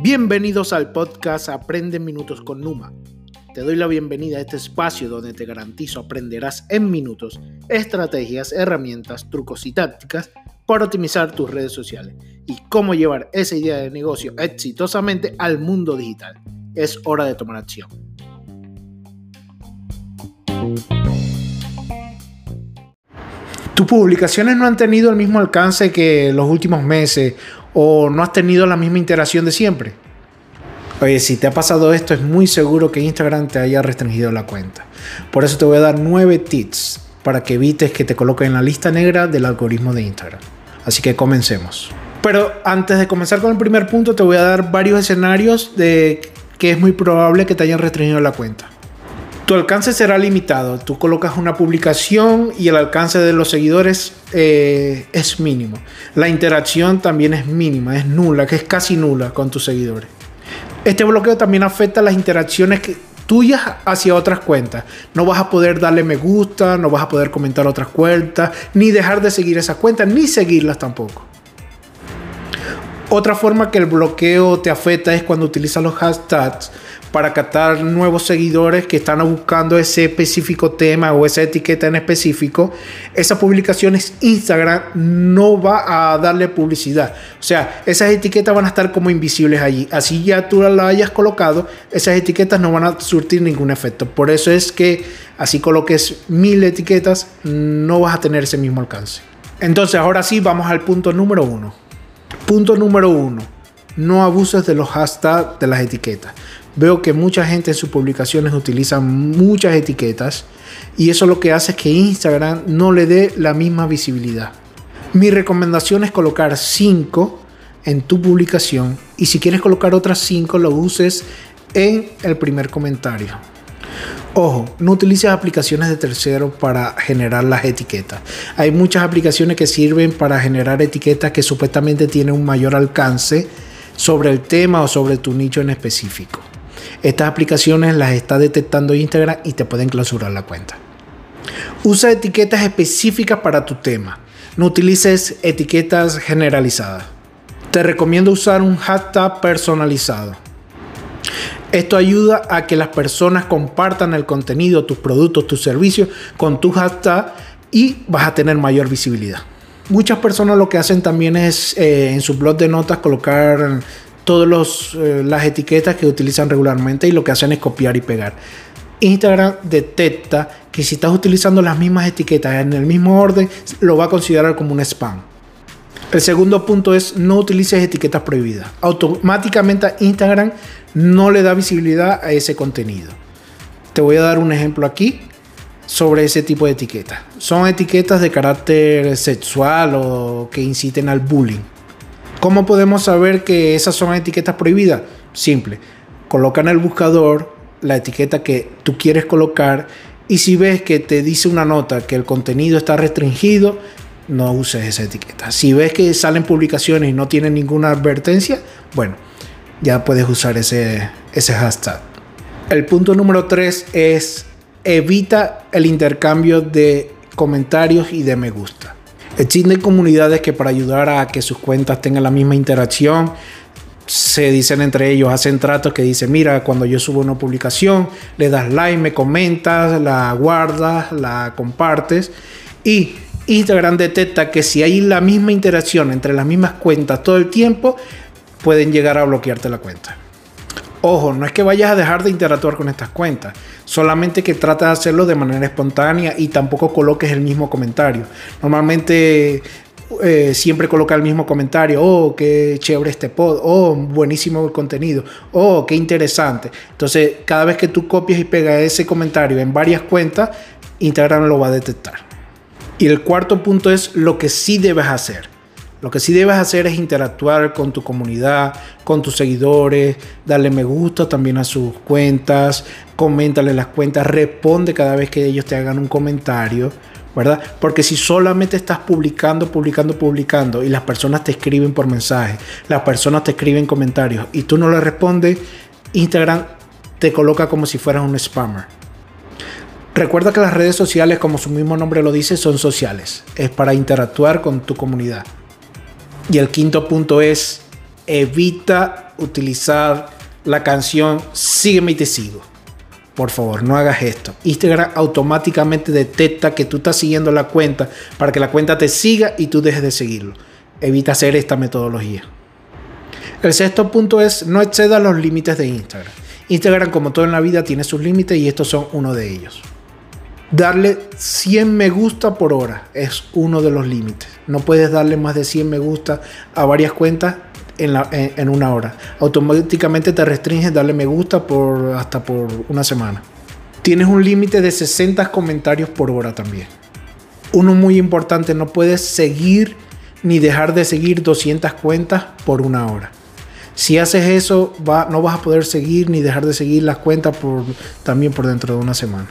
Bienvenidos al podcast Aprende Minutos con Numa. Te doy la bienvenida a este espacio donde te garantizo aprenderás en minutos estrategias, herramientas, trucos y tácticas para optimizar tus redes sociales y cómo llevar esa idea de negocio exitosamente al mundo digital. Es hora de tomar acción. ¿Tus publicaciones no han tenido el mismo alcance que los últimos meses o no has tenido la misma interacción de siempre? Oye, si te ha pasado esto, es muy seguro que Instagram te haya restringido la cuenta. Por eso te voy a dar nueve tips para que evites que te coloquen en la lista negra del algoritmo de Instagram. Así que comencemos. Pero antes de comenzar con el primer punto, te voy a dar varios escenarios de que es muy probable que te hayan restringido la cuenta. Tu alcance será limitado. Tú colocas una publicación y el alcance de los seguidores eh, es mínimo. La interacción también es mínima, es nula, que es casi nula con tus seguidores. Este bloqueo también afecta las interacciones tuyas hacia otras cuentas. No vas a poder darle me gusta, no vas a poder comentar otras cuentas, ni dejar de seguir esas cuentas, ni seguirlas tampoco. Otra forma que el bloqueo te afecta es cuando utilizas los hashtags para captar nuevos seguidores que están buscando ese específico tema o esa etiqueta en específico. Esas publicaciones Instagram no va a darle publicidad. O sea, esas etiquetas van a estar como invisibles allí. Así ya tú las hayas colocado, esas etiquetas no van a surtir ningún efecto. Por eso es que así coloques mil etiquetas, no vas a tener ese mismo alcance. Entonces, ahora sí, vamos al punto número uno Punto número uno. No abuses de los hashtags de las etiquetas. Veo que mucha gente en sus publicaciones utiliza muchas etiquetas y eso lo que hace es que Instagram no le dé la misma visibilidad. Mi recomendación es colocar 5 en tu publicación y si quieres colocar otras 5 lo uses en el primer comentario. Ojo, no utilices aplicaciones de terceros para generar las etiquetas. Hay muchas aplicaciones que sirven para generar etiquetas que supuestamente tienen un mayor alcance sobre el tema o sobre tu nicho en específico. Estas aplicaciones las está detectando Instagram y te pueden clausurar la cuenta. Usa etiquetas específicas para tu tema. No utilices etiquetas generalizadas. Te recomiendo usar un hashtag personalizado. Esto ayuda a que las personas compartan el contenido, tus productos, tus servicios con tu hashtag y vas a tener mayor visibilidad. Muchas personas lo que hacen también es eh, en su blog de notas colocar todas eh, las etiquetas que utilizan regularmente y lo que hacen es copiar y pegar. Instagram detecta que si estás utilizando las mismas etiquetas en el mismo orden, lo va a considerar como un spam. El segundo punto es no utilices etiquetas prohibidas. Automáticamente Instagram no le da visibilidad a ese contenido. Te voy a dar un ejemplo aquí sobre ese tipo de etiquetas. Son etiquetas de carácter sexual o que inciten al bullying. ¿Cómo podemos saber que esas son etiquetas prohibidas? Simple. Coloca en el buscador la etiqueta que tú quieres colocar y si ves que te dice una nota que el contenido está restringido, no uses esa etiqueta. Si ves que salen publicaciones y no tienen ninguna advertencia, bueno, ya puedes usar ese, ese hashtag. El punto número 3 es evita el intercambio de comentarios y de me gusta. Existen comunidades que para ayudar a que sus cuentas tengan la misma interacción, se dicen entre ellos, hacen tratos que dicen, mira, cuando yo subo una publicación, le das like, me comentas, la guardas, la compartes y Instagram detecta que si hay la misma interacción entre las mismas cuentas todo el tiempo, pueden llegar a bloquearte la cuenta. Ojo, no es que vayas a dejar de interactuar con estas cuentas, solamente que trata de hacerlo de manera espontánea y tampoco coloques el mismo comentario. Normalmente eh, siempre coloca el mismo comentario, oh, qué chévere este pod, oh, buenísimo el contenido, oh, qué interesante. Entonces, cada vez que tú copias y pegas ese comentario en varias cuentas, Instagram lo va a detectar. Y el cuarto punto es lo que sí debes hacer. Lo que sí debes hacer es interactuar con tu comunidad, con tus seguidores, darle me gusta también a sus cuentas, coméntale las cuentas, responde cada vez que ellos te hagan un comentario, ¿verdad? Porque si solamente estás publicando, publicando, publicando y las personas te escriben por mensaje, las personas te escriben comentarios y tú no le respondes, Instagram te coloca como si fueras un spammer. Recuerda que las redes sociales, como su mismo nombre lo dice, son sociales. Es para interactuar con tu comunidad. Y el quinto punto es evita utilizar la canción Sígueme y te sigo. Por favor, no hagas esto. Instagram automáticamente detecta que tú estás siguiendo la cuenta para que la cuenta te siga y tú dejes de seguirlo. Evita hacer esta metodología. El sexto punto es no exceda los límites de Instagram. Instagram, como todo en la vida, tiene sus límites y estos son uno de ellos. Darle 100 me gusta por hora es uno de los límites. No puedes darle más de 100 me gusta a varias cuentas en, una hora. Automáticamente te restringes darle me gusta hasta por una semana. Tienes un límite de 60 comentarios por hora también. Uno muy importante, no puedes seguir ni dejar de seguir 200 cuentas por una hora. Si haces eso, no vas a poder seguir ni dejar de seguir las cuentas también por dentro de una semana.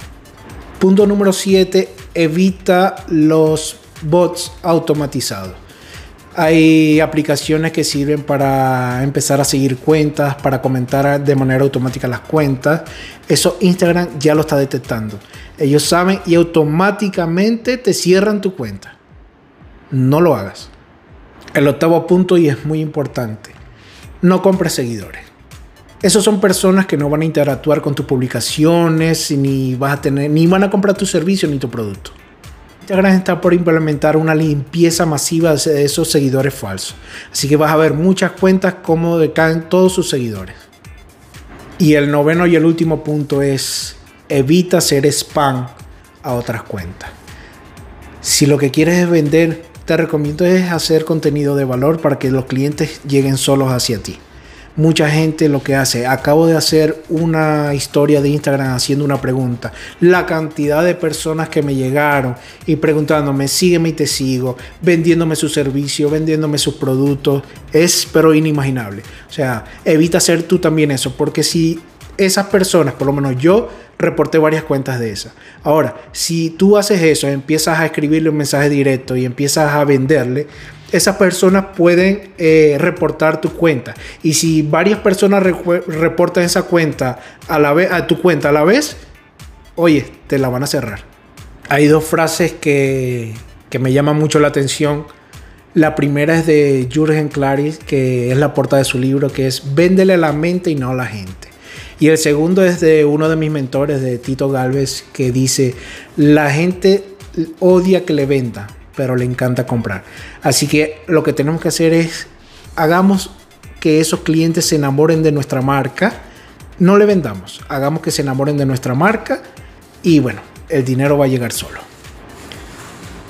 Punto número 7, evita los bots automatizados. Hay aplicaciones que sirven para empezar a seguir cuentas, para comentar de manera automática las cuentas. Eso Instagram ya lo está detectando. Ellos saben y automáticamente te cierran tu cuenta. No lo hagas. El octavo punto y es muy importante. No compres seguidores. Esos son personas que no van a interactuar con tus publicaciones, ni vas a tener, ni van a comprar tu servicio ni tu producto. Instagram está por implementar una limpieza masiva de esos seguidores falsos. Así que vas a ver muchas cuentas como decaen todos sus seguidores. Y el noveno y el último punto es evita hacer spam a otras cuentas. Si lo que quieres es vender, te recomiendo es hacer contenido de valor para que los clientes lleguen solos hacia ti mucha gente lo que hace, acabo de hacer una historia de Instagram haciendo una pregunta. La cantidad de personas que me llegaron y preguntándome, sígueme y te sigo, vendiéndome su servicio, vendiéndome sus productos, es pero inimaginable. O sea, evita hacer tú también eso, porque si esas personas, por lo menos yo, reporté varias cuentas de esas. Ahora, si tú haces eso, empiezas a escribirle un mensaje directo y empiezas a venderle, esas personas pueden eh, reportar tu cuenta. Y si varias personas reportan esa cuenta a, tu cuenta a la vez, oye, te la van a cerrar. Hay dos frases que, que me llaman mucho la atención. La primera es de Jürgen Klaris, que es la portada de su libro, que es Véndele a la mente y no a la gente. Y el segundo es de uno de mis mentores, de Tito Galvez, que dice, la gente odia que le venda, pero le encanta comprar. Así que lo que tenemos que hacer es, hagamos que esos clientes se enamoren de nuestra marca. No le vendamos, hagamos que se enamoren de nuestra marca y bueno, el dinero va a llegar solo.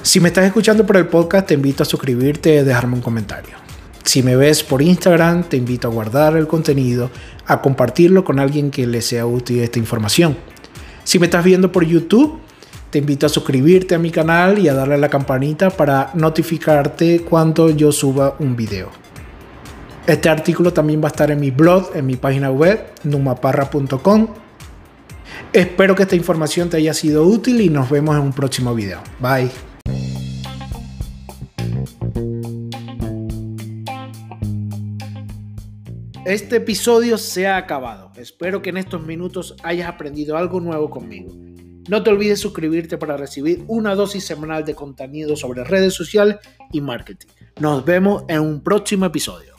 Si me estás escuchando por el podcast, te invito a suscribirte y dejarme un comentario. Si me ves por Instagram, te invito a guardar el contenido, a compartirlo con alguien que le sea útil esta información. Si me estás viendo por YouTube, te invito a suscribirte a mi canal y a darle a la campanita para notificarte cuando yo suba un video. Este artículo también va a estar en mi blog, en mi página web, numaparra.com. Espero que esta información te haya sido útil y nos vemos en un próximo video. Bye. Este episodio se ha acabado. Espero que en estos minutos hayas aprendido algo nuevo conmigo. No te olvides suscribirte para recibir una dosis semanal de contenido sobre redes sociales y marketing. Nos vemos en un próximo episodio.